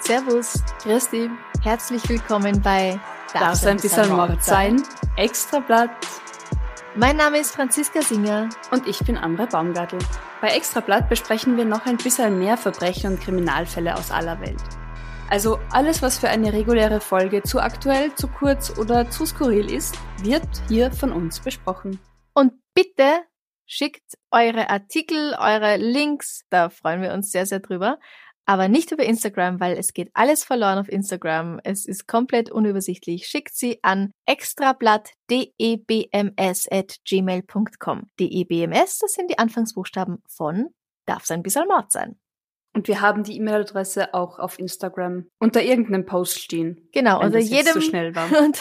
Servus, Christi, herzlich willkommen bei Darf es ein bisschen Mord sein? Extrablatt. Mein Name ist Franziska Singer. Und ich bin Amra Baumgartl. Bei Extrablatt besprechen wir noch ein bisschen mehr Verbrechen und Kriminalfälle aus aller Welt. Also alles, was für eine reguläre Folge zu aktuell, zu kurz oder zu skurril ist, wird hier von uns besprochen. Und bitte schickt eure Artikel, eure Links, da freuen wir uns sehr, sehr drüber. Aber nicht über Instagram, weil es geht alles verloren auf Instagram. Es ist komplett unübersichtlich. Schickt sie an extrablatt.debms@gmail.com. DEBMS, das sind die Anfangsbuchstaben von darf sein bisschen Mord sein. Und wir haben die E-Mail-Adresse auch auf Instagram unter irgendeinem Post stehen. Genau, unter jedem so schnell war. und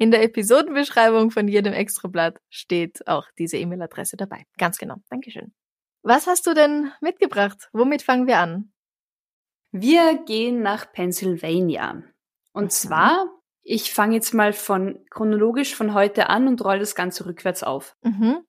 in der Episodenbeschreibung von jedem Extrablatt steht auch diese E-Mail-Adresse dabei. Ganz genau. Dankeschön. Was hast du denn mitgebracht? Womit fangen wir an? Wir gehen nach Pennsylvania. Und Mhm. zwar, ich fange jetzt mal von chronologisch von heute an und roll das Ganze rückwärts auf. Mhm.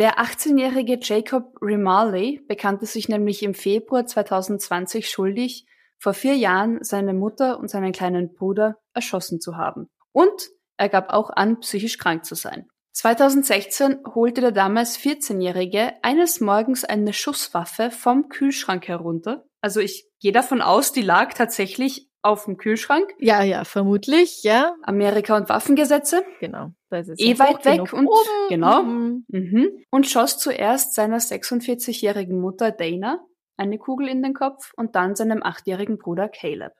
Der 18-jährige Jacob Rimarley bekannte sich nämlich im Februar 2020 schuldig, vor vier Jahren seine Mutter und seinen kleinen Bruder erschossen zu haben. Und er gab auch an, psychisch krank zu sein. 2016 holte der damals 14-Jährige eines Morgens eine Schusswaffe vom Kühlschrank herunter. Also ich gehe davon aus, die lag tatsächlich auf dem Kühlschrank. Ja, ja, vermutlich, ja. Amerika und Waffengesetze. Genau. Da ist es Eh weit weg und- oben. genau. Mhm. Mhm. Und schoss zuerst seiner 46-jährigen Mutter Dana eine Kugel in den Kopf und dann seinem achtjährigen Bruder Caleb.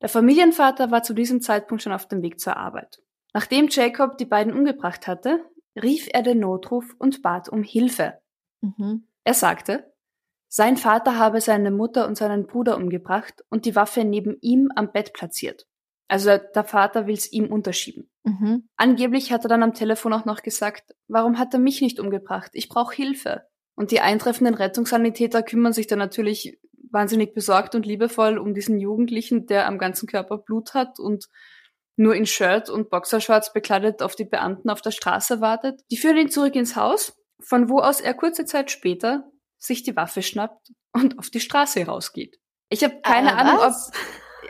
Der Familienvater war zu diesem Zeitpunkt schon auf dem Weg zur Arbeit. Nachdem Jacob die beiden umgebracht hatte, rief er den Notruf und bat um Hilfe. Mhm. Er sagte, sein Vater habe seine Mutter und seinen Bruder umgebracht und die Waffe neben ihm am Bett platziert. Also der Vater will's ihm unterschieben. Mhm. Angeblich hat er dann am Telefon auch noch gesagt, warum hat er mich nicht umgebracht? Ich brauche Hilfe. Und die eintreffenden Rettungssanitäter kümmern sich dann natürlich wahnsinnig besorgt und liebevoll um diesen Jugendlichen, der am ganzen Körper Blut hat und nur in Shirt und Boxershorts bekleidet auf die Beamten auf der Straße wartet. Die führen ihn zurück ins Haus, von wo aus er kurze Zeit später sich die Waffe schnappt und auf die Straße rausgeht. Ich habe keine Äh, Ahnung, ob was?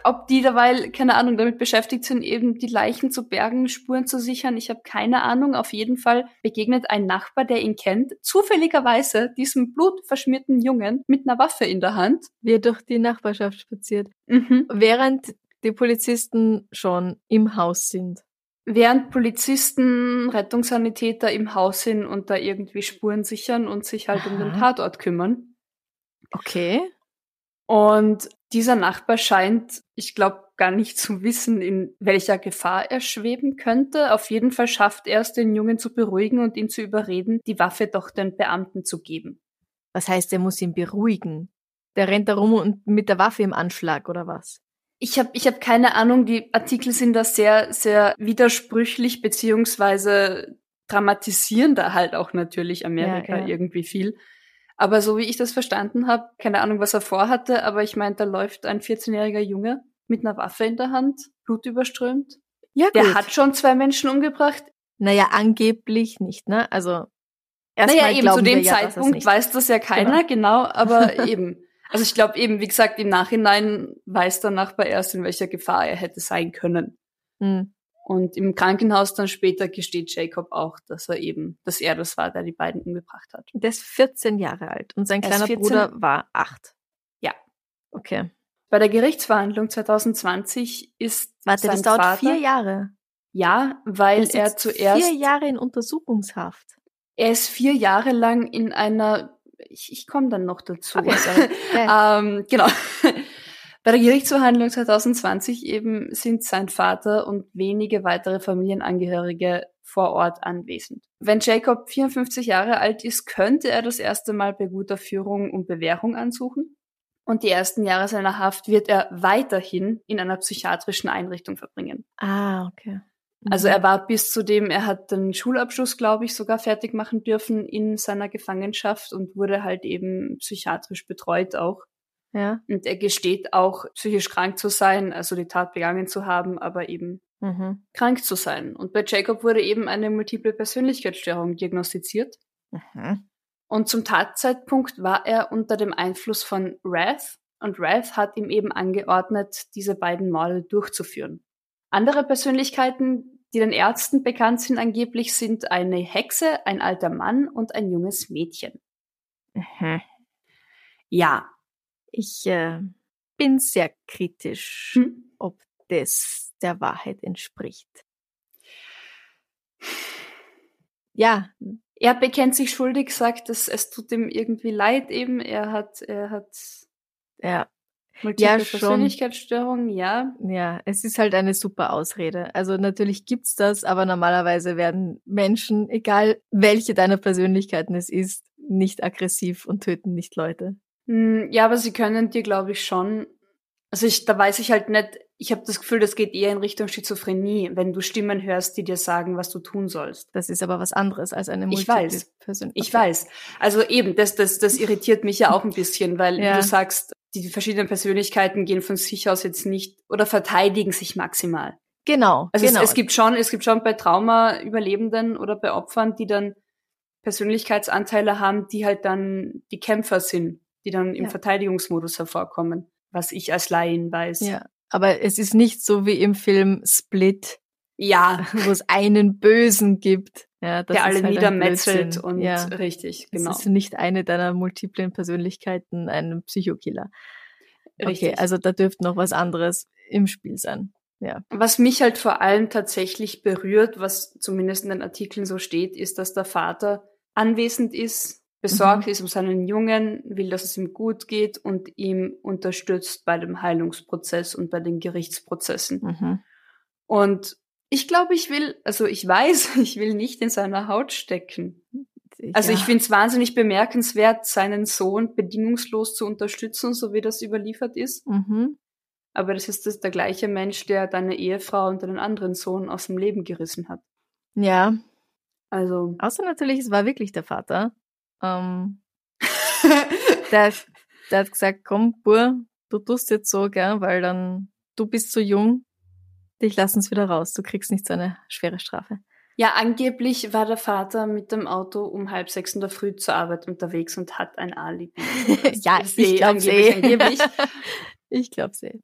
ob die dabei, keine Ahnung, damit beschäftigt sind, eben die Leichen zu bergen, Spuren zu sichern. Ich habe keine Ahnung. Auf jeden Fall begegnet ein Nachbar, der ihn kennt, zufälligerweise diesem blutverschmierten Jungen mit einer Waffe in der Hand. Wie er durch die Nachbarschaft spaziert. Mhm. Während die Polizisten schon im Haus sind. Während Polizisten, Rettungssanitäter im Haus sind und da irgendwie Spuren sichern und sich halt um den Aha. Tatort kümmern. Okay. Und dieser Nachbar scheint, ich glaube, gar nicht zu wissen, in welcher Gefahr er schweben könnte. Auf jeden Fall schafft er es, den Jungen zu beruhigen und ihn zu überreden, die Waffe doch den Beamten zu geben. Was heißt, er muss ihn beruhigen? Der rennt da rum und mit der Waffe im Anschlag, oder was? Ich habe ich hab keine Ahnung, die Artikel sind da sehr, sehr widersprüchlich, beziehungsweise dramatisieren da halt auch natürlich Amerika Ja, ja. irgendwie viel. Aber so wie ich das verstanden habe, keine Ahnung, was er vorhatte, aber ich meine, da läuft ein 14-jähriger Junge mit einer Waffe in der Hand, blutüberströmt. Ja, Der hat schon zwei Menschen umgebracht. Naja, angeblich nicht, ne? Also, erst naja, eben zu dem ja, Zeitpunkt weiß das ja keiner, genau, aber eben. Also ich glaube eben, wie gesagt, im Nachhinein weiß der Nachbar erst, in welcher Gefahr er hätte sein können. Hm. Und im Krankenhaus dann später gesteht Jacob auch, dass er eben, dass er das war, der die beiden umgebracht hat. Der ist 14 Jahre alt und sein Er kleiner 14. Bruder war acht. Ja. Okay. Bei der Gerichtsverhandlung 2020 ist Warte, sein das dauert Vater, vier Jahre. Ja, weil er zuerst, Vier Jahre in Untersuchungshaft. er ist vier Jahre lang in einer, ich, ich komme dann noch dazu. Okay. Also, ähm, genau. Bei der Gerichtsverhandlung 2020 eben sind sein Vater und wenige weitere Familienangehörige vor Ort anwesend. Wenn Jacob 54 Jahre alt ist, könnte er das erste Mal bei guter Führung um Bewährung ansuchen. Und die ersten Jahre seiner Haft wird er weiterhin in einer psychiatrischen Einrichtung verbringen. Ah, okay. Also er war bis zu dem, er hat den Schulabschluss, glaube ich, sogar fertig machen dürfen in seiner Gefangenschaft und wurde halt eben psychiatrisch betreut auch. Ja. Und er gesteht auch, psychisch krank zu sein, also die Tat begangen zu haben, aber eben Mhm. krank zu sein. Und bei Jacob wurde eben eine multiple Persönlichkeitsstörung diagnostiziert. Mhm. Und zum Tatzeitpunkt war er unter dem Einfluss von Wrath und Wrath hat ihm eben angeordnet, diese beiden Morde durchzuführen. Andere Persönlichkeiten, die den Ärzten bekannt sind angeblich, sind eine Hexe, ein alter Mann und ein junges Mädchen. Mhm. Ja. Ich äh, bin sehr kritisch, Hm? ob das der Wahrheit entspricht. Ja, Er bekennt sich schuldig, sagt, dass es tut ihm irgendwie leid eben. Er hat, er hat ja, multiple Ja, schon. Persönlichkeitsstörungen, ja. ja, es ist halt eine super Ausrede. Also natürlich gibt's das, aber normalerweise werden Menschen, egal welche deiner Persönlichkeiten es ist, nicht aggressiv und töten nicht Leute. Hm, Ja, aber sie können dir, glaube ich, schon. Also ich, da weiß ich halt nicht, ich habe das Gefühl, das geht eher in Richtung Schizophrenie, wenn du Stimmen hörst, die dir sagen, was du tun sollst. Das ist aber was anderes als eine Ich multiple weiß. Persön- Ich weiß. Also eben, das, das, das irritiert mich ja auch ein bisschen, weil Ja. du sagst, die verschiedenen Persönlichkeiten gehen von sich aus jetzt nicht oder verteidigen sich maximal. Genau, Also genau. es, es gibt schon, es gibt schon bei Trauma-Überlebenden oder bei Opfern, die dann Persönlichkeitsanteile haben, die halt dann die Kämpfer sind, die dann im Ja. Verteidigungsmodus hervorkommen, was ich als Laien weiß. ja, aber es ist nicht so wie im Film Split, Ja, wo es einen Bösen gibt. Ja, das der alle ist halt niedermetzelt und ja, richtig, genau. ist nicht eine deiner multiplen Persönlichkeiten ein Psychokiller. Okay, Richtig. also da dürfte noch was anderes im Spiel sein. Ja. Was mich halt vor allem tatsächlich berührt, was zumindest in den Artikeln so steht, ist, dass der Vater anwesend ist, besorgt Mhm. ist um seinen Jungen, will, dass es ihm gut geht und ihm unterstützt bei dem Heilungsprozess und bei den Gerichtsprozessen. Mhm. Und ich glaube, ich will, also ich weiß, ich will nicht in seiner Haut stecken. Also ja. ich finde es wahnsinnig bemerkenswert, seinen Sohn bedingungslos zu unterstützen, so wie das überliefert ist. Mhm. Aber das ist das der gleiche Mensch, der deine Ehefrau und deinen anderen Sohn aus dem Leben gerissen hat. Ja, Also. außer natürlich, es war wirklich der Vater. Ähm, der, der hat gesagt, komm, Bur, du tust jetzt so, gell, weil dann, du bist zu jung, dich lassen's wieder raus, du kriegst nicht so eine schwere Strafe. ja, angeblich war der Vater mit dem Auto um halb sechs in der Früh zur Arbeit unterwegs und hat ein Alibi. ja, ich eh glaub's angeblich, eh. angeblich. ich glaub's eh.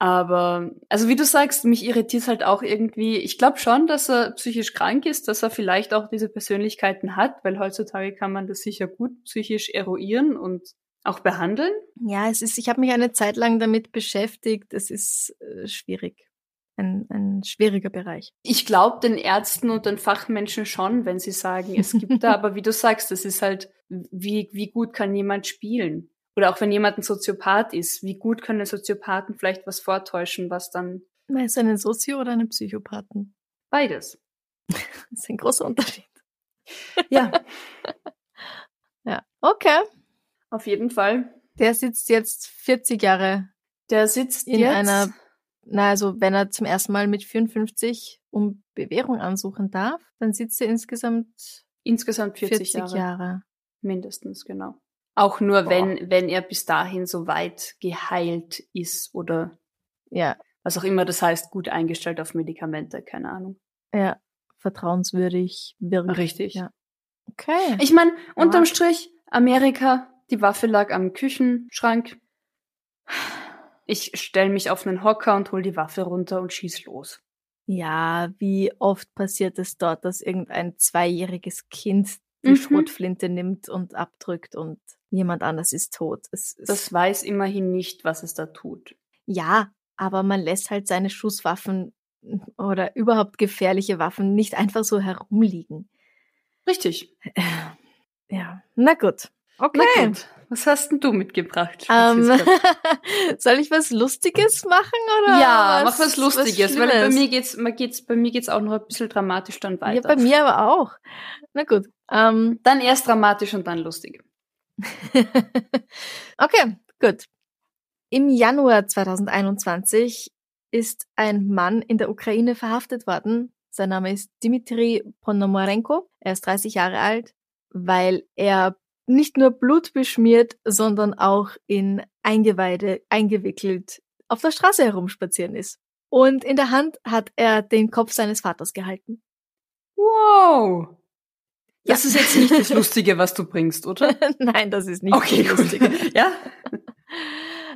Aber, also wie du sagst, mich irritiert halt auch irgendwie, ich glaube schon, dass er psychisch krank ist, dass er vielleicht auch diese Persönlichkeiten hat, weil heutzutage kann man das sicher gut psychisch eruieren und auch behandeln. Ja, es ist, ich habe mich eine Zeit lang damit beschäftigt, es ist äh, schwierig. Ein, ein schwieriger Bereich. Ich glaube den Ärzten und den Fachmenschen schon, wenn sie sagen, es gibt da, aber wie du sagst, das ist halt, wie, wie gut kann jemand spielen? Oder auch wenn jemand ein Soziopath ist, wie gut können Soziopathen vielleicht was vortäuschen, was dann Meinst du einen Sozio- oder einen Psychopathen? beides. Das ist ein großer Unterschied. Ja, Ja. Okay. auf jeden Fall. Der sitzt jetzt 40 Jahre Der sitzt in jetzt einer, na also wenn er zum ersten Mal mit 54 um Bewährung ansuchen darf, dann sitzt er insgesamt insgesamt 40, 40, Jahre. Jahre. Mindestens, genau. Auch nur, Boah. wenn, wenn er bis dahin so weit geheilt ist oder Ja, was auch immer das heißt, gut eingestellt auf Medikamente, keine Ahnung. ja, vertrauenswürdig, wirkt. Richtig. Ja. Okay. Ich meine, unterm. Strich, Amerika, die Waffe lag am Küchenschrank. Ich stell mich auf einen Hocker und hol die Waffe runter und schieß los. Ja, wie oft passiert es dort, dass irgendein zweijähriges Kind die Mhm. Schrotflinte nimmt und abdrückt und jemand anders ist tot. Es ist, Das weiß immerhin nicht, was es da tut. ja, aber man lässt halt seine Schusswaffen oder überhaupt gefährliche Waffen nicht einfach so herumliegen. Richtig. Ja, na gut. Okay. Was hast denn du mitgebracht? Ähm, Franziska? soll ich was Lustiges machen oder? ja, mach was Lustiges, weil bei mir geht's, mir geht's, bei mir geht's auch noch ein bisschen dramatisch dann Ja, weiter. bei mir aber auch. Na gut. Ähm, Dann erst dramatisch und dann lustig. okay, gut. Im Januar 2021 ist ein Mann in der Ukraine verhaftet worden. Sein Name ist Dmitri Ponomarenko. Er ist 30 Jahre alt, weil er nicht nur Blut beschmiert, sondern auch in Eingeweide eingewickelt auf der Straße herumspazieren ist. Und in der Hand hat er den Kopf seines Vaters gehalten. Wow. Ja. Das ist jetzt nicht das Lustige, was du bringst, oder? Nein, das ist nicht Okay, das gut. Lustige. Ja?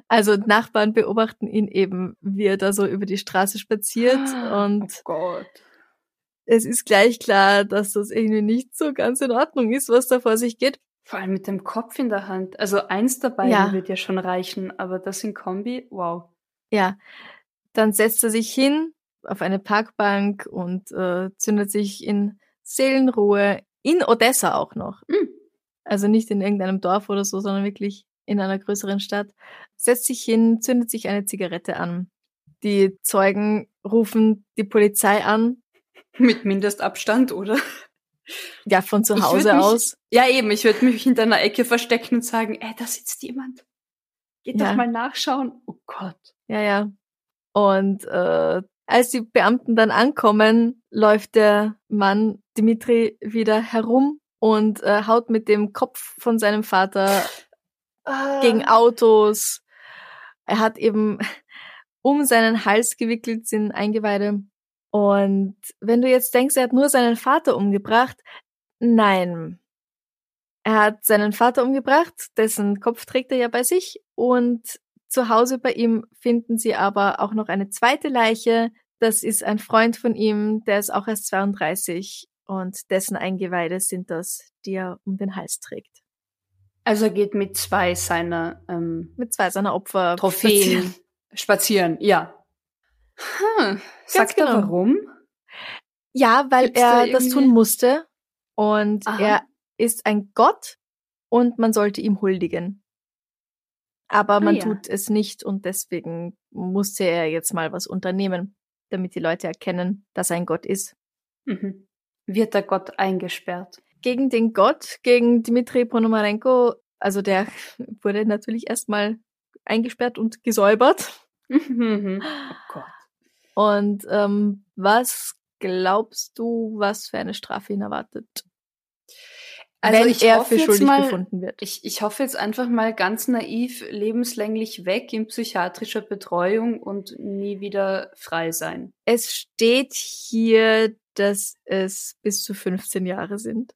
Also Nachbarn beobachten ihn eben, wie er da so über die Straße spaziert und oh Gott. es ist gleich klar, dass das irgendwie nicht so ganz in Ordnung ist, was da vor sich geht. Vor allem mit dem Kopf in der Hand. Also eins dabei Ja. wird ja schon reichen, aber das in Kombi, wow. Ja, dann setzt er sich hin auf eine Parkbank und äh, zündet sich in Seelenruhe in Odessa auch noch. Mm. Also nicht in irgendeinem Dorf oder so, sondern wirklich in einer größeren Stadt. Setzt sich hin, zündet sich eine Zigarette an. Die Zeugen rufen die Polizei an, Mit Mindestabstand, oder? Ja, von zu Hause mich- aus. Ja, eben. Ich würde mich hinter einer Ecke verstecken und sagen, ey, da sitzt jemand. Geht Ja. doch mal nachschauen. Oh Gott. Ja, ja. Und äh, als die Beamten dann ankommen, läuft der Mann Dimitri wieder herum und äh, haut mit dem Kopf von seinem Vater gegen Autos. Er hat eben um seinen Hals gewickelt sind Eingeweide. Und wenn du jetzt denkst, er hat nur seinen Vater umgebracht, nein. Er hat seinen Vater umgebracht, dessen Kopf trägt er ja bei sich. Und zu Hause bei ihm finden sie aber auch noch eine zweite Leiche. Das ist ein Freund von ihm, der ist auch erst 32 und dessen Eingeweide sind das, die er um den Hals trägt. Also er geht mit zwei seiner ähm, Mit zwei seiner Opfer. Trophäen spazieren. Ja. Hm. Sagt er genau. warum? Ja, weil Gibt's da er das irgendwie- tun musste und Aha. er ist ein Gott und man sollte ihm huldigen. Aber man ja. tut es nicht und deswegen musste er jetzt mal was unternehmen, damit die Leute erkennen, dass er ein Gott ist. Mhm. Wird der Gott eingesperrt? Gegen den Gott, gegen Dmitri Ponomarenko, also der wurde natürlich erstmal eingesperrt und gesäubert. Mhm. oh Gott. Und ähm, was glaubst du, was für eine Strafe ihn erwartet? Also wenn ich er hoffe für schuldig mal- befunden wird. Ich, ich hoffe jetzt einfach mal ganz naiv lebenslänglich weg in psychiatrischer Betreuung und nie wieder frei sein. Es steht hier, dass es bis zu 15 Jahre sind.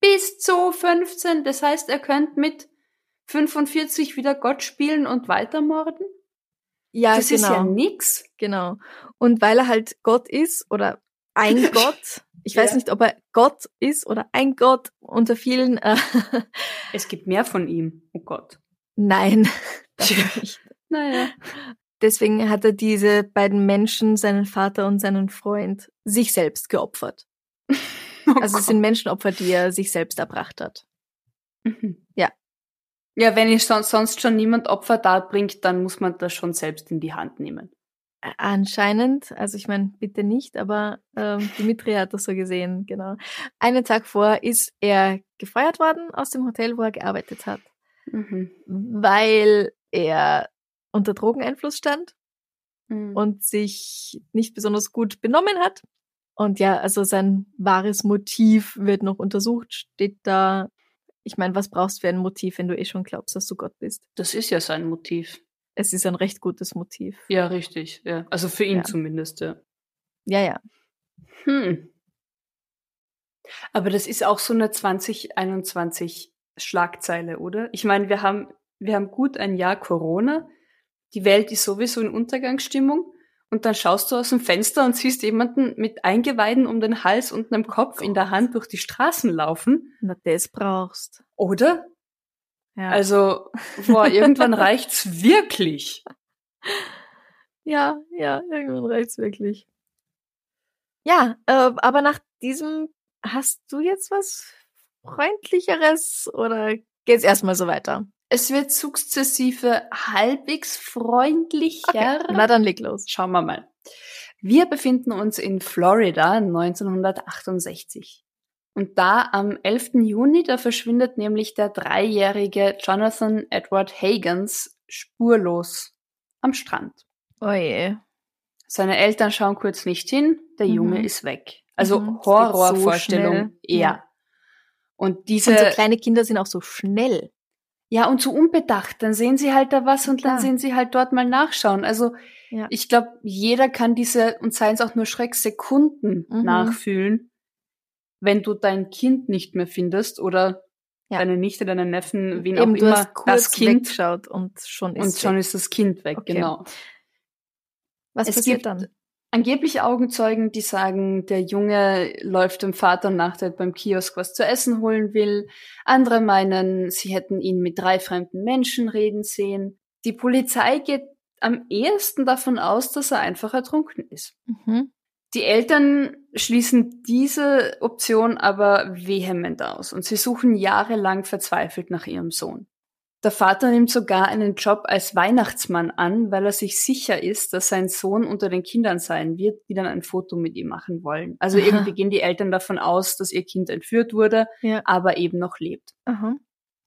Bis zu 15, das heißt, er könnte mit 45 wieder Gott spielen und weitermorden? Ja, das genau. ist ja nix. Genau. Und weil er halt Gott ist oder ein Gott, ich weiß Ja. nicht, ob er Gott ist oder ein Gott unter vielen, äh, Es gibt mehr von ihm. Oh Gott. nein, das nicht. Naja. Deswegen hat er diese beiden Menschen, seinen Vater und seinen Freund, sich selbst geopfert. Oh Also es sind Menschenopfer, die er sich selbst erbracht hat. Mhm. Ja. Ja, wenn ich sonst, sonst schon niemand Opfer darbringt, dann muss man das schon selbst in die Hand nehmen. Anscheinend, also ich meine, bitte nicht, aber ähm, Dimitri hat das so gesehen, genau. Einen Tag vor ist er gefeuert worden aus dem Hotel, wo er gearbeitet hat, Mhm. weil er unter Drogeneinfluss stand Mhm. und sich nicht besonders gut benommen hat. Und ja, also sein wahres Motiv wird noch untersucht, steht da. Ich meine, was brauchst du für ein Motiv, wenn du eh schon glaubst, dass du Gott bist? das ist ja sein Motiv. Es ist ein recht gutes Motiv. Ja, richtig. Ja. Also für ihn Ja. zumindest, ja. Ja, ja. Hm. Aber das ist auch so eine 2021 Schlagzeile, oder? Ich meine, wir haben, wir haben gut ein Jahr Corona. Die Welt ist sowieso in Untergangsstimmung. Und dann schaust du aus dem Fenster und siehst jemanden mit Eingeweiden um den Hals und einem Kopf in der Hand durch die Straßen laufen. Na, das brauchst. Oder? Ja. Also, boah, irgendwann reicht's wirklich. Ja, ja, irgendwann reicht's wirklich. Ja, äh, aber nach diesem hast du jetzt was freundlicheres oder geht's erstmal so weiter? Es wird sukzessive halbwegs freundlicher. Okay. Na dann leg los. Schauen wir mal. Wir befinden uns in Florida 1968. Und da am 11. Juni, da verschwindet nämlich der dreijährige Jonathan Edward Hagans spurlos am Strand. Oh je. Seine Eltern schauen kurz nicht hin, der Mhm. Junge ist weg. Also Mhm, so Horrorvorstellung eher. Ja. Und diese Und so kleine Kinder sind auch so schnell. Ja, und so unbedacht. Dann sehen sie halt da was und Klar. dann sehen sie halt dort mal nachschauen. Also Ja. ich glaube, jeder kann diese, und seien es auch nur Schrecksekunden, Mhm. nachfühlen, wenn du dein Kind nicht mehr findest oder Ja. deine Nichte, deinen Neffen, wen Eben, auch du immer, das Kind. weggeschaut und schon ist Und schon weg. ist das Kind weg, Okay. genau. Was es passiert gibt- dann? Angeblich Augenzeugen, die sagen, der Junge läuft dem Vater nach, der beim Kiosk was zu essen holen will. Andere meinen, sie hätten ihn mit drei fremden Menschen reden sehen. Die Polizei geht am ehesten davon aus, dass er einfach ertrunken ist. Mhm. Die Eltern schließen diese Option aber vehement aus und sie suchen jahrelang verzweifelt nach ihrem Sohn. Der Vater nimmt sogar einen Job als Weihnachtsmann an, weil er sich sicher ist, dass sein Sohn unter den Kindern sein wird, die dann ein Foto mit ihm machen wollen. Also Aha. irgendwie gehen die Eltern davon aus, dass ihr Kind entführt wurde, Ja. aber eben noch lebt. Aha.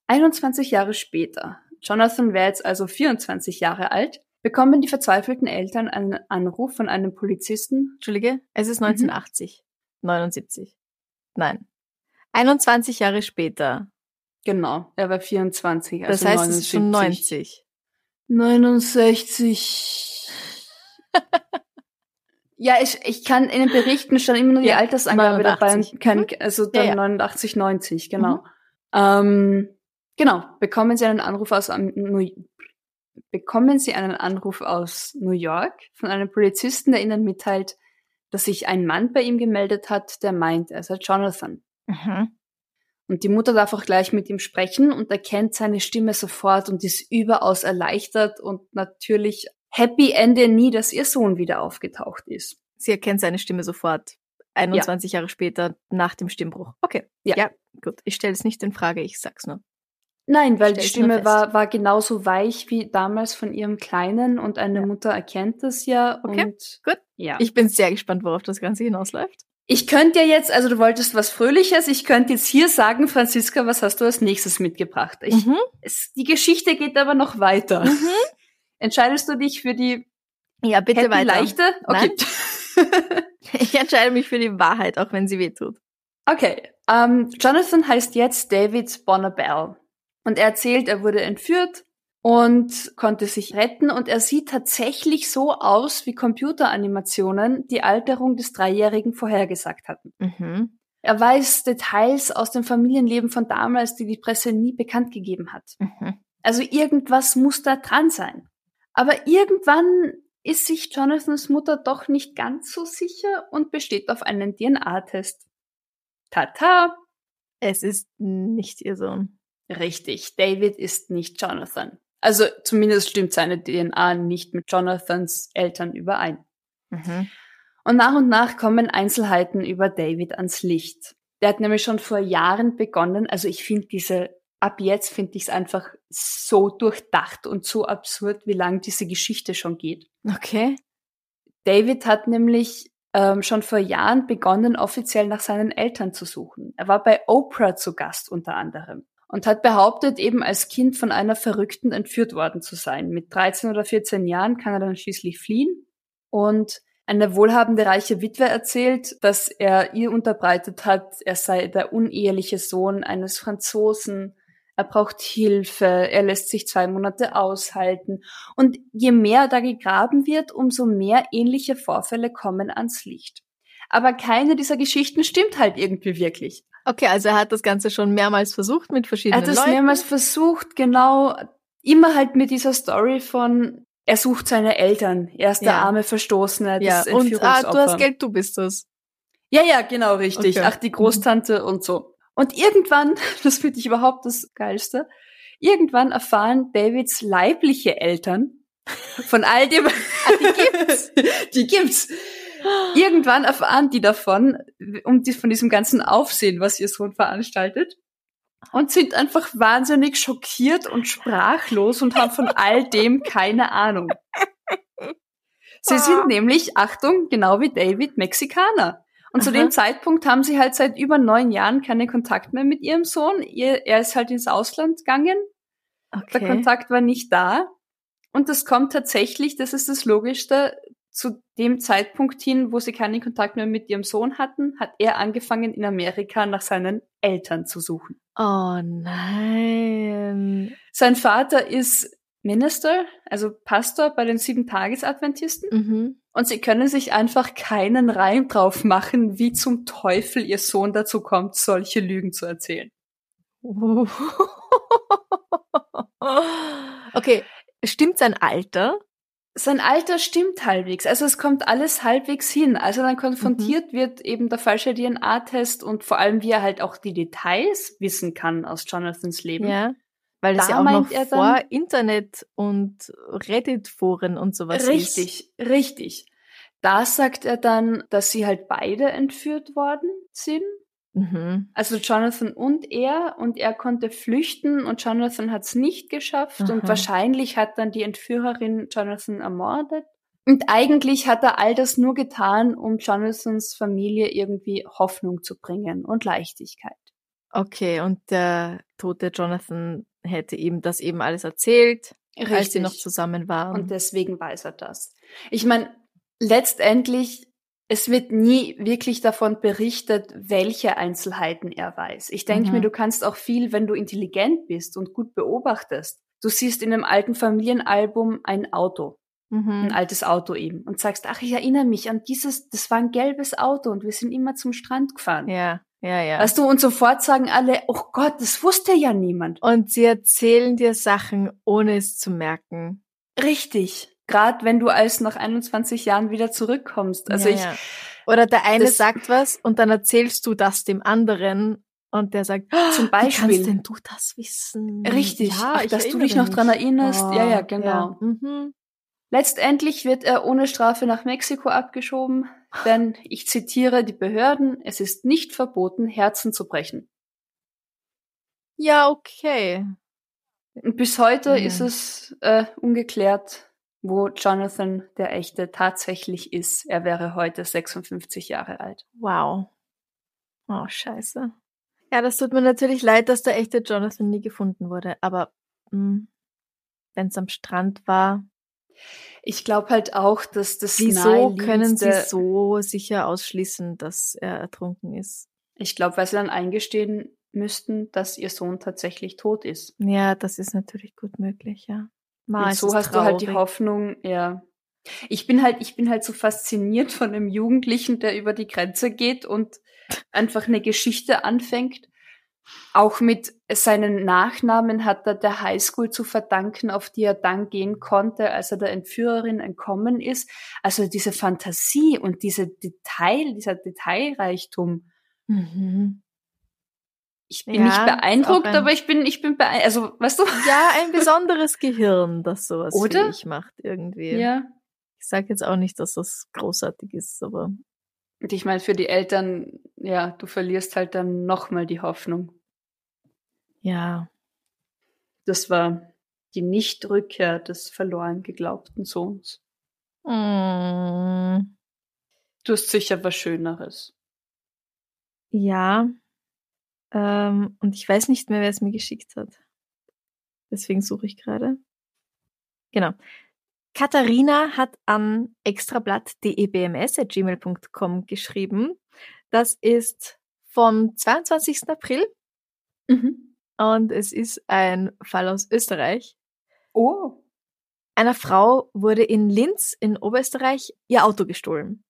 21 Jahre später, Jonathan wäre jetzt also 24 Jahre alt, bekommen die verzweifelten Eltern einen Anruf von einem Polizisten, Entschuldige, es ist Mhm. 1980. 79. Nein. 21 Jahre später. Genau, er war 24. Das Also heißt, es ist schon 79. 90. 69. ja, ich, ich kann in den Berichten schon immer nur die Ja, Altersangabe dabei 89. und kein, also dann Ja, ja. 89, 90, genau. Ähm, genau, bekommen Sie einen Anruf aus New bekommen Sie einen Anruf aus New York von einem Polizisten, der Ihnen mitteilt, dass sich ein Mann bei ihm gemeldet hat, der meint, er sei Jonathan. Mhm. Und die Mutter darf auch gleich mit ihm sprechen und erkennt seine Stimme sofort und ist überaus erleichtert und natürlich happy Ende nie, dass ihr Sohn wieder aufgetaucht ist. Sie erkennt seine Stimme sofort. 21 Jahre später nach dem Stimmbruch. Okay. Ja. gut. Ich stelle es nicht in Frage, ich sag's nur. Nein, weil die Stimme war, war genauso weich wie damals von ihrem Kleinen und eine Ja. Mutter erkennt das ja. Okay, gut. Ja. Ich bin sehr gespannt, worauf das Ganze hinausläuft. Ich könnte ja jetzt, also du wolltest was Fröhliches, ich könnte jetzt hier sagen, Franziska, was hast du als nächstes mitgebracht? Ich, Mhm. es, die Geschichte geht aber noch weiter. Mhm. Entscheidest du dich für die Ja, bitte happy weiter. leichte? Okay. Ich entscheide mich für die Wahrheit, auch wenn sie wehtut. okay. Ähm, Jonathan heißt jetzt David Bonnabell. Und er erzählt, er wurde entführt und konnte sich retten und er sieht tatsächlich so aus, wie Computeranimationen die Alterung des Dreijährigen vorhergesagt hatten. Mhm. Er weiß Details aus dem Familienleben von damals, die die Presse nie bekannt gegeben hat. Mhm. Also irgendwas muss da dran sein. Aber irgendwann ist sich Jonathans Mutter doch nicht ganz so sicher und besteht auf einen DNA-Test. Tata! Es ist nicht ihr Sohn. Richtig, David ist nicht Jonathan. Also zumindest stimmt seine DNA nicht mit Jonathans Eltern überein. Mhm. Und nach und nach kommen Einzelheiten über David ans Licht. Der hat nämlich schon vor Jahren begonnen, also ich finde diese, ab jetzt finde ich es einfach so durchdacht und so absurd, wie lang diese Geschichte schon geht. Okay. David hat nämlich ähm, schon vor Jahren begonnen, offiziell nach seinen Eltern zu suchen. Er war bei Oprah zu Gast unter anderem und hat behauptet, eben als Kind von einer Verrückten entführt worden zu sein. Mit 13 oder 14 Jahren kann er dann schließlich fliehen und eine wohlhabende reiche Witwe erzählt, dass er ihr unterbreitet hat, er sei der uneheliche Sohn eines Franzosen, er braucht Hilfe, er lässt sich zwei Monate aushalten. Und je mehr da gegraben wird, umso mehr ähnliche Vorfälle kommen ans Licht. Aber keine dieser Geschichten stimmt halt irgendwie wirklich. Okay, also er hat das Ganze schon mehrmals versucht mit Er verschiedenen hat es Leuten. mehrmals versucht, genau, immer halt mit dieser Story von, er sucht seine Eltern, er ist der Ja. arme Verstoßene, ja, das und ah, du hast Geld, du bist es. Ja, ja, genau, richtig. Okay. Ach, die Großtante und so. Und irgendwann, das finde ich überhaupt das Geilste, irgendwann erfahren Davids leibliche Eltern von all dem, Ah, die gibt's. die gibt's. Irgendwann erfahren die davon, um die, von diesem ganzen Aufsehen, was ihr Sohn veranstaltet. und sind einfach wahnsinnig schockiert und sprachlos und haben von all dem keine Ahnung. Sie sind nämlich, Achtung, genau wie David, Mexikaner. Und Aha. zu dem Zeitpunkt haben sie halt seit über neun Jahren keinen Kontakt mehr mit ihrem Sohn. Ihr, er ist halt ins Ausland gegangen. Okay. Der Kontakt war nicht da. Und das kommt tatsächlich, das ist das Logischste, zu dem Zeitpunkt hin, wo sie keinen Kontakt mehr mit ihrem Sohn hatten, hat er angefangen, in Amerika nach seinen Eltern zu suchen. Oh nein. Sein Vater ist Minister, also Pastor bei den Sieben-Tages-Adventisten. Mhm. Und sie können sich einfach keinen Reim drauf machen, wie zum Teufel ihr Sohn dazu kommt, solche Lügen zu erzählen. okay, stimmt sein Alter? Sein Alter stimmt halbwegs. Also es kommt alles halbwegs hin. Also dann konfrontiert mhm. wird eben der falsche DNA-Test und vor allem, wie er halt auch die Details wissen kann aus Jonathans Leben. Ja. Weil es ja auch noch vor dann, Internet und Reddit-Foren und sowas Richtig, ist. richtig. Da sagt er dann, dass sie halt beide entführt worden sind. Mhm. Also Jonathan und er und er konnte flüchten und Jonathan hat es nicht geschafft Aha. und wahrscheinlich hat dann die Entführerin Jonathan ermordet. Und eigentlich hat er all das nur getan, um Jonathans Familie irgendwie Hoffnung zu bringen und Leichtigkeit. Okay, und der tote Jonathan hätte ihm das eben alles erzählt, Richtig. als sie noch zusammen waren. Und deswegen weiß er das. Ich meine, letztendlich, es wird nie wirklich davon berichtet, welche Einzelheiten er weiß. Ich denke mhm. mir, du kannst auch viel, wenn du intelligent bist und gut beobachtest. Du siehst in einem alten Familienalbum ein Auto. Mhm. Ein altes Auto eben. Und sagst, ach, ich erinnere mich an dieses, das war ein gelbes Auto und wir sind immer zum Strand gefahren. Ja. Ja, ja. Weißt du, und sofort sagen alle, oh Gott, das wusste ja niemand. Und sie erzählen dir Sachen, ohne es zu merken. Richtig. Gerade wenn du als nach 21 Jahren wieder zurückkommst. Also ja, ich. Ja. Oder der eine sagt was und dann erzählst du das dem anderen und der sagt, zum Beispiel. Wie kannst denn du das wissen? Richtig. Ja, Ach, dass du dich noch dran erinnerst. Oh, ja, ja, genau. Ja. Mhm. Letztendlich wird er ohne Strafe nach Mexiko abgeschoben, denn ich zitiere die Behörden, es ist nicht verboten, Herzen zu brechen. Ja, okay. Und bis heute mhm. ist es äh, ungeklärt, wo Jonathan der Echte tatsächlich ist. Er wäre heute 56 Jahre alt. Wow. Oh, scheiße. Ja, das tut mir natürlich leid, dass der echte Jonathan nie gefunden wurde, aber hm, wenn es am Strand war, ich glaube halt auch, dass das Wieso können sie so sicher ausschließen, dass er ertrunken ist? Ich glaube, weil sie dann eingestehen müssten, dass ihr Sohn tatsächlich tot ist. Ja, das ist natürlich gut möglich, ja. Ma, Und so hast traurig. du halt die Hoffnung, ja. Ich bin halt, ich bin halt so fasziniert von einem Jugendlichen, der über die Grenze geht und einfach eine Geschichte anfängt auch mit seinen Nachnamen hat er der Highschool zu verdanken, auf die er dann gehen konnte, als er der Entführerin entkommen ist. Also diese Fantasie und diese Detail, dieser Detailreichtum. Mhm. Ich bin ja, nicht beeindruckt, ein, aber ich bin, ich bin beeindruckt. Also, weißt du? Ja, ein besonderes Gehirn, das sowas Oder? ich macht irgendwie. Ja. Ich sage jetzt auch nicht, dass das großartig ist, aber. Und ich meine, für die Eltern, ja, du verlierst halt dann nochmal die Hoffnung. Ja. Das war die Nichtrückkehr des verloren geglaubten Sohns. Mm. Du hast sicher was Schöneres. Ja. Ähm, und ich weiß nicht mehr, wer es mir geschickt hat. Deswegen suche ich gerade. Genau. Katharina hat an extrablatt.debms.gmail.com geschrieben. Das ist vom 22. April. Mhm. Und es ist ein Fall aus Österreich. Oh. Einer Frau wurde in Linz in Oberösterreich ihr Auto gestohlen.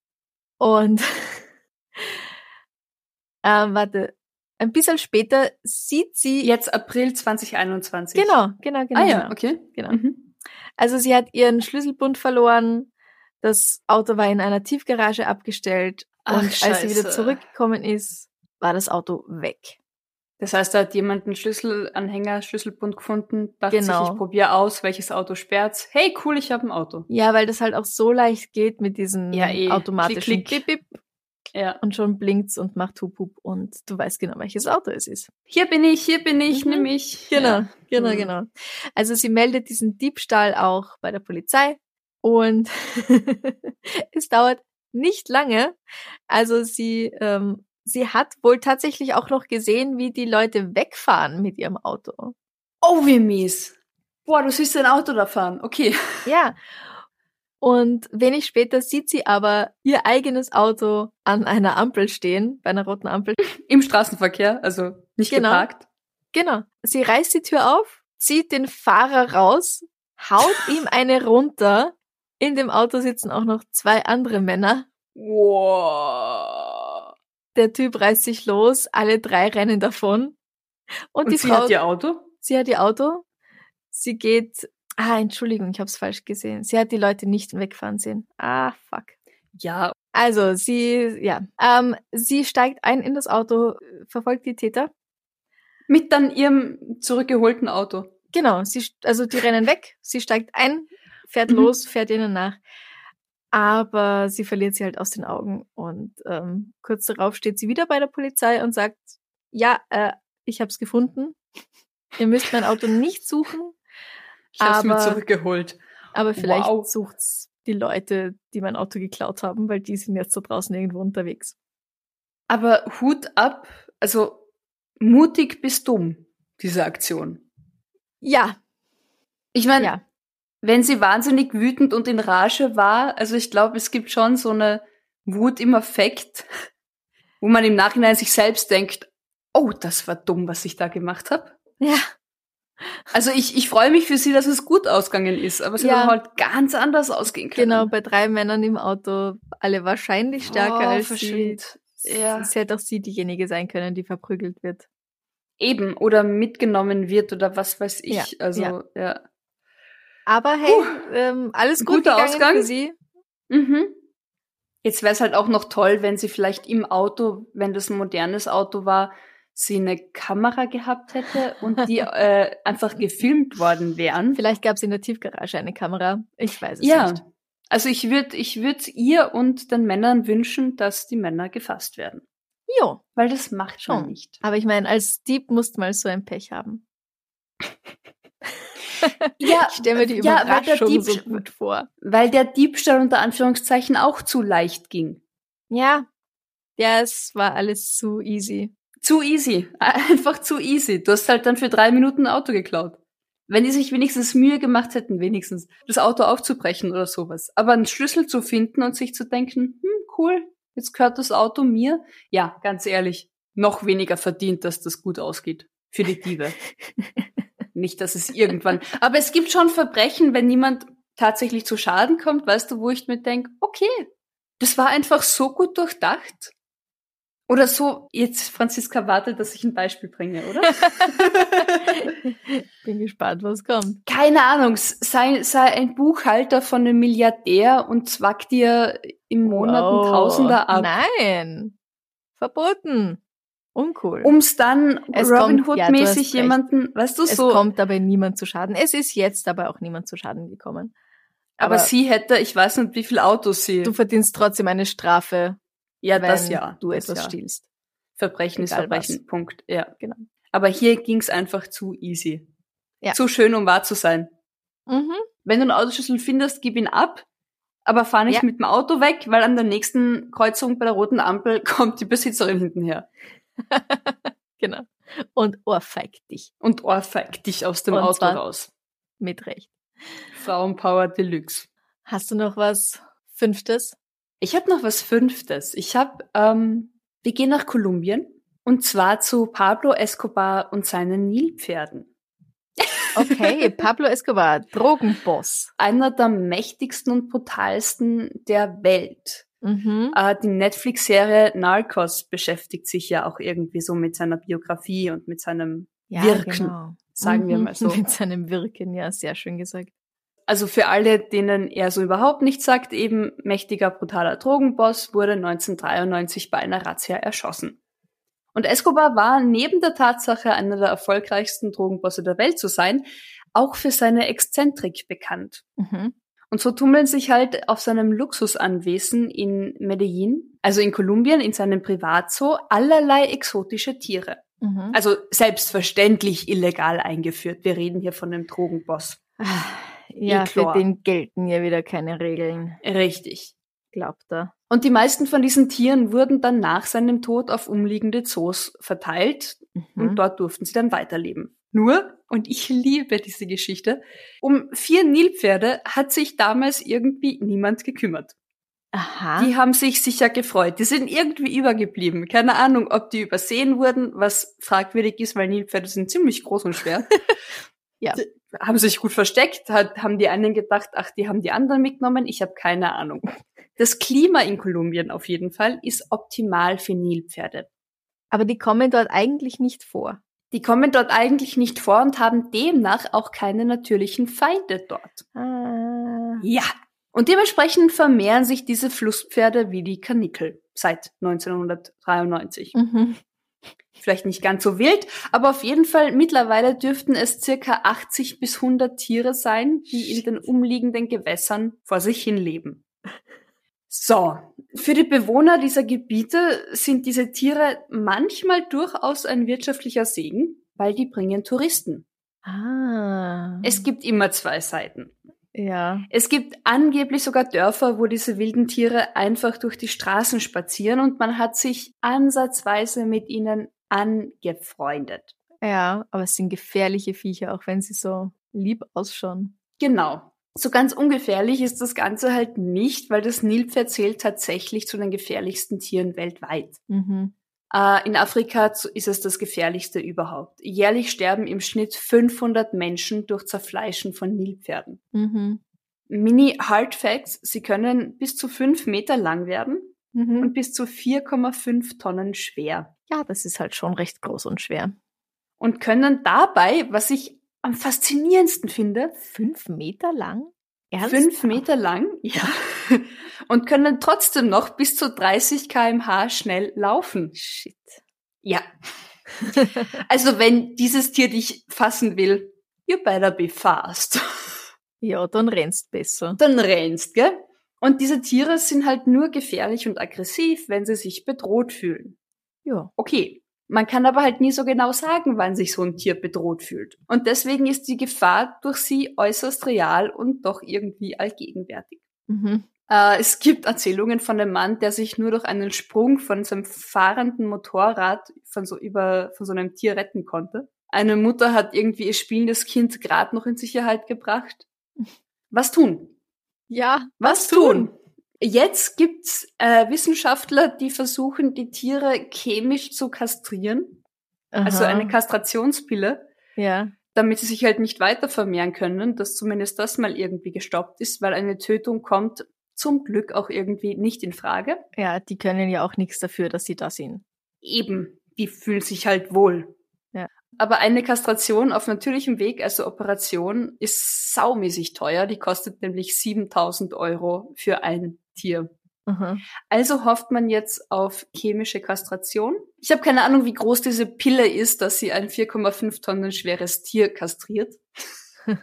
Und ähm, warte, ein bisschen später sieht sie. Jetzt April 2021. Genau, genau, genau. Ah ja, genau. okay. Genau. Mhm. Also sie hat ihren Schlüsselbund verloren. Das Auto war in einer Tiefgarage abgestellt. Ach, und als sie wieder zurückgekommen ist, war das Auto weg. Das heißt, da hat jemand einen Schlüsselanhänger, Schlüsselbund gefunden, dachte genau. sich, ich probiere aus, welches Auto sperrt. Hey, cool, ich habe ein Auto. Ja, weil das halt auch so leicht geht mit diesem ja, eh. automatischen klick, klick, Bip, Bip. Ja. Und schon blinkt's und macht Hup Hup und du weißt genau, welches Auto es ist. Hier bin ich, hier bin ich, Mhm. nimm mich. Genau, Ja. genau, Mhm. genau. Also sie meldet diesen Diebstahl auch bei der Polizei und es dauert nicht lange. Also sie, ähm, sie hat wohl tatsächlich auch noch gesehen, wie die Leute wegfahren mit ihrem Auto. Oh, wie mies. Boah, du siehst ein Auto da fahren. Okay. Ja. Und wenig später sieht sie aber ihr eigenes Auto an einer Ampel stehen, bei einer roten Ampel. Im Straßenverkehr, also nicht Genau. geparkt. Genau. Sie reißt die Tür auf, zieht den Fahrer raus, haut ihm eine runter. In dem Auto sitzen auch noch zwei andere Männer. Wow. Der Typ reißt sich los, alle drei rennen davon. Und, Und die sie Frau, hat ihr Auto? sie hat ihr Auto. Sie geht, ah, Entschuldigung, ich habe es falsch gesehen. Sie hat die Leute nicht wegfahren sehen. Ah, fuck. Ja. Also, sie, ja, ähm, sie steigt ein in das Auto, verfolgt die Täter. Mit dann ihrem zurückgeholten Auto. Genau, sie, also die rennen weg, sie steigt ein, fährt Mhm. los, fährt ihnen nach. Aber sie verliert sie halt aus den Augen und ähm, kurz darauf steht sie wieder bei der Polizei und sagt, ja, äh, ich habe es gefunden. Ihr müsst mein Auto nicht suchen, Ich hab's mir Aber- zurückgeholt. aber vielleicht Wow. sucht's die Leute, die mein Auto geklaut haben, weil die sind jetzt da draußen irgendwo unterwegs. Aber Hut ab, also mutig bis dumm, diese Aktion. Ja, Ich meine, ja, wenn sie wahnsinnig wütend und in Rage war, also ich glaube, es gibt schon so eine Wut im Affekt, wo man im Nachhinein sich selbst denkt, oh, das war dumm, was ich da gemacht habe. ja, Also ich, ich freue mich für sie, dass es gut ausgegangen ist, aber es Ja. hätte halt ganz anders ausgehen können. genau, bei drei Männern im Auto, alle wahrscheinlich stärker oh, als sie. verschwind. Ja. Es hätte auch sie diejenige sein können, die verprügelt wird. Eben, oder mitgenommen wird oder was weiß ich. Ja, also, ja. ja. Aber hey, ähm, alles gut Guter Ausgang. für sie. Mhm. Jetzt wäre es halt auch noch toll, wenn sie vielleicht im Auto, wenn das ein modernes Auto war, sie eine Kamera gehabt hätte und die äh, einfach gefilmt worden wären. Vielleicht gab es in der Tiefgarage eine Kamera. Ich weiß es Ja. nicht. Also ich würde ich würd ihr und den Männern wünschen, dass die Männer gefasst werden. Jo, Weil das macht Schon. nicht. aber ich meine, als Dieb musst mal so ein Pech haben. Ja, Ich stelle mir die ja, weil der Überraschung Dieb- so gut vor. Weil der Diebstahl unter Anführungszeichen auch zu leicht ging. Ja, ja, es war alles zu easy. Zu easy. Einfach zu easy. Du hast halt dann für drei Minuten ein Auto geklaut. Wenn die sich wenigstens Mühe gemacht hätten, wenigstens das Auto aufzubrechen oder sowas. Aber einen Schlüssel zu finden und sich zu denken, hm, cool, jetzt gehört das Auto mir. Ja, ganz ehrlich, noch weniger verdient, dass das gut ausgeht. Für die Diebe. Nicht, dass es irgendwann. Aber es gibt schon Verbrechen, wenn niemand tatsächlich zu Schaden kommt, weißt du, wo ich mir denke, okay, das war einfach so gut durchdacht. Oder so, jetzt Franziska wartet, dass ich ein Beispiel bringe, oder? Bin gespannt, was kommt. Keine Ahnung, sei, sei ein Buchhalter von einem Milliardär und zwackt dir im Monat Wow. Tausender ab. Nein. Verboten. Uncool. Um's dann Es Robin ja, Hood-mäßig recht. jemanden, weißt du, es so. kommt dabei niemand zu Schaden. Es ist jetzt dabei auch niemand zu Schaden gekommen. aber, sie hätte, ich weiß nicht, wie viel Autos sie. du verdienst trotzdem eine Strafe, ja, das ja. du das etwas ja. stiehlst. Verbrechen ist Egal Verbrechen. Punkt. Ja. Genau. Aber hier ging's einfach zu easy. Ja. Zu schön, um wahr zu sein. Mhm. Wenn du einen Autoschlüssel findest, gib ihn ab, aber fahr nicht Ja. mit dem Auto weg, weil an der nächsten Kreuzung bei der roten Ampel kommt die Besitzerin hintenher Genau. Und ohrfeigt dich. und ohrfeigt dich aus dem Und Auto raus. Mit Recht. Frauenpower Deluxe. Hast du noch was Fünftes? Ich habe noch was Fünftes. Ich habe, ähm, wir gehen nach Kolumbien und zwar zu Pablo Escobar und seinen Nilpferden. Okay, Pablo Escobar, Drogenboss. Einer der mächtigsten und brutalsten der Welt. Mhm. Äh, die Netflix-Serie Narcos beschäftigt sich ja auch irgendwie so mit seiner Biografie und mit seinem Ja, Wirken, genau. sagen wir Mhm. mal so. Mit seinem Wirken, ja, sehr schön gesagt. Also für alle, denen er so überhaupt nicht sagt, eben mächtiger, brutaler Drogenboss, wurde 1993 bei einer Razzia erschossen. Und Escobar war neben der Tatsache, einer der erfolgreichsten Drogenbosse der Welt zu sein, auch für seine Exzentrik bekannt. Mhm. Und so tummeln sich halt auf seinem Luxusanwesen in Medellin, also in Kolumbien, in seinem Privatzoo, allerlei exotische Tiere. Mhm. Also selbstverständlich illegal eingeführt. Wir reden hier von einem Drogenboss. Ja, für klar. den gelten ja wieder keine Regeln, Richtig. glaubt er. Und die meisten von diesen Tieren wurden dann nach seinem Tod auf umliegende Zoos verteilt Mhm. und dort durften sie dann weiterleben. Nur, und ich liebe diese Geschichte, um vier Nilpferde hat sich damals irgendwie niemand gekümmert. Aha. Die haben sich sicher gefreut. Die sind irgendwie übergeblieben. Keine Ahnung, ob die übersehen wurden, was fragwürdig ist, weil Nilpferde sind ziemlich groß und schwer. Ja. Haben sich gut versteckt, hat, haben die einen gedacht, ach, die haben die anderen mitgenommen. Ich habe keine Ahnung. Das Klima in Kolumbien auf jeden Fall ist optimal für Nilpferde. Aber die kommen dort eigentlich nicht vor. Die kommen dort eigentlich nicht vor und haben demnach auch keine natürlichen Feinde dort. Ah. Ja. Und dementsprechend vermehren sich diese Flusspferde wie die Kanickel seit 1993. Mhm. Vielleicht nicht ganz so wild, aber auf jeden Fall mittlerweile dürften es circa 80 bis 100 Tiere sein, die in den umliegenden Gewässern vor sich hin leben. So, für die Bewohner dieser Gebiete sind diese Tiere manchmal durchaus ein wirtschaftlicher Segen, weil die bringen Touristen. Ah. Es gibt immer zwei Seiten. Ja. Es gibt angeblich sogar Dörfer, wo diese wilden Tiere einfach durch die Straßen spazieren und man hat sich ansatzweise mit ihnen angefreundet. Ja, aber es sind gefährliche Viecher, auch wenn sie so lieb ausschauen. Genau. So ganz ungefährlich ist das Ganze halt nicht, weil das Nilpferd zählt tatsächlich zu den gefährlichsten Tieren weltweit. Mhm. Äh, in Afrika ist es das gefährlichste überhaupt. Jährlich sterben im Schnitt 500 Menschen durch Zerfleischen von Nilpferden. Mhm. Mini Hard Facts, sie können bis zu 5 Meter lang werden Mhm. und bis zu 4,5 Tonnen schwer. ja, das ist halt schon recht groß und schwer. Und können dabei, was ich am faszinierendsten finde, Fünf Meter lang? Ernsthaft? fünf Meter lang, ja, und können trotzdem noch bis zu 30 kmh schnell laufen. Shit. Ja. Also wenn dieses Tier dich fassen will, you better be fast. Ja, dann rennst besser. Dann rennst, gell? Und diese Tiere sind halt nur gefährlich und aggressiv, wenn sie sich bedroht fühlen. Ja. Okay. Man kann aber halt nie so genau sagen, wann sich so ein Tier bedroht fühlt. Und deswegen ist die Gefahr durch sie äußerst real und doch irgendwie allgegenwärtig. Mhm. Äh, es gibt Erzählungen von einem Mann, der sich nur durch einen Sprung von seinem fahrenden Motorrad von so über von so einem Tier retten konnte. Eine Mutter hat irgendwie ihr spielendes Kind gerade noch in Sicherheit gebracht. Was tun? Ja, Was tun? Jetzt gibt's äh, Wissenschaftler, die versuchen, die Tiere chemisch zu kastrieren, also Aha. eine Kastrationspille, Ja. damit sie sich halt nicht weiter vermehren können, dass zumindest das mal irgendwie gestoppt ist, weil eine Tötung kommt zum Glück auch irgendwie nicht in Frage. Ja, die können ja auch nichts dafür, dass sie da sind. Eben, die fühlen sich halt wohl. Ja. Aber eine Kastration auf natürlichem Weg, also Operation, ist saumäßig teuer. Die kostet nämlich 7000 Euro für ein Tier. Aha. Also hofft man jetzt auf chemische Kastration. Ich habe keine Ahnung, wie groß diese Pille ist, dass sie ein 4,5 Tonnen schweres Tier kastriert.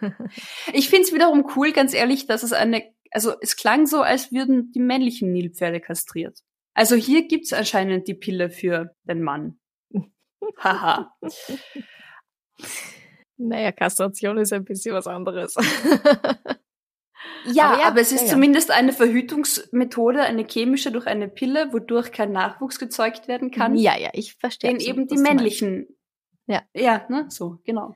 Ich find's wiederum cool, ganz ehrlich, dass es eine, also es klang so, als würden die männlichen Nilpferde kastriert. Also hier gibt's anscheinend die Pille für den Mann. Haha. naja, Kastration ist ein bisschen was anderes. Ja, Aber aber, ja, es ist ja, zumindest eine Verhütungsmethode, eine chemische durch eine Pille, wodurch kein Nachwuchs gezeugt werden kann. ja, ja, ich verstehe. den eben die männlichen. Ja. Ja, ne, so, genau.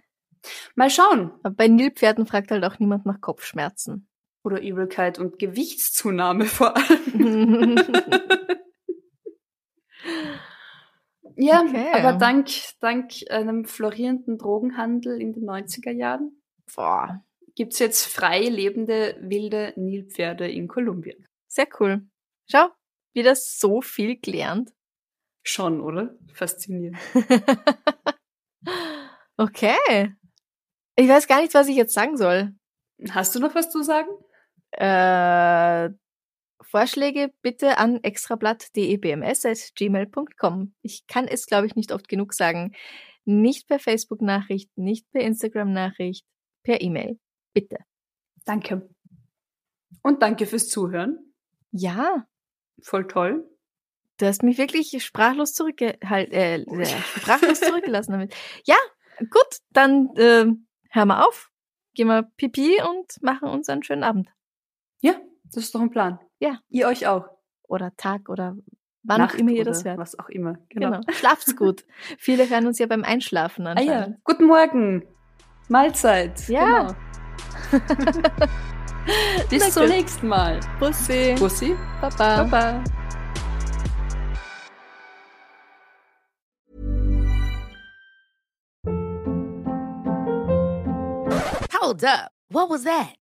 Mal schauen. Aber bei Nilpferden fragt halt auch niemand nach Kopfschmerzen. Oder Übelkeit und Gewichtszunahme vor allem. Ja, Okay. aber dank, dank einem florierenden Drogenhandel in den 90er Jahren Boah, gibt's jetzt frei lebende wilde Nilpferde in Kolumbien. sehr cool. Schau, wieder so viel gelernt. Schon, oder? Faszinierend. okay. Ich weiß gar nicht, was ich jetzt sagen soll. Hast du noch was zu sagen? Äh, Vorschläge bitte an extrablatt.debms.gmail.com. Ich kann es, glaube ich, nicht oft genug sagen. Nicht per Facebook-Nachricht, nicht per Instagram-Nachricht, per E-Mail. Bitte. Danke. Und danke fürs Zuhören. Ja, Voll toll. du hast mich wirklich sprachlos zurückgehalten, äh, äh, sprachlos zurückgelassen damit. Ja, gut, dann äh, hören wir auf, gehen wir Pipi und machen uns einen schönen Abend. Ja, das ist doch ein Plan. Ja. Ihr euch auch. Oder Tag oder wann Nacht auch immer ihr das hört. Was auch immer. Genau. Genau. Schlaft's gut. Viele hören uns ja beim Einschlafen Ah anscheinend. ja. Guten Morgen. Mahlzeit. Ja. Genau. Bis Na zum nächsten Mal. Bussi. Bussi. Baba. Baba. Hold up. What was that?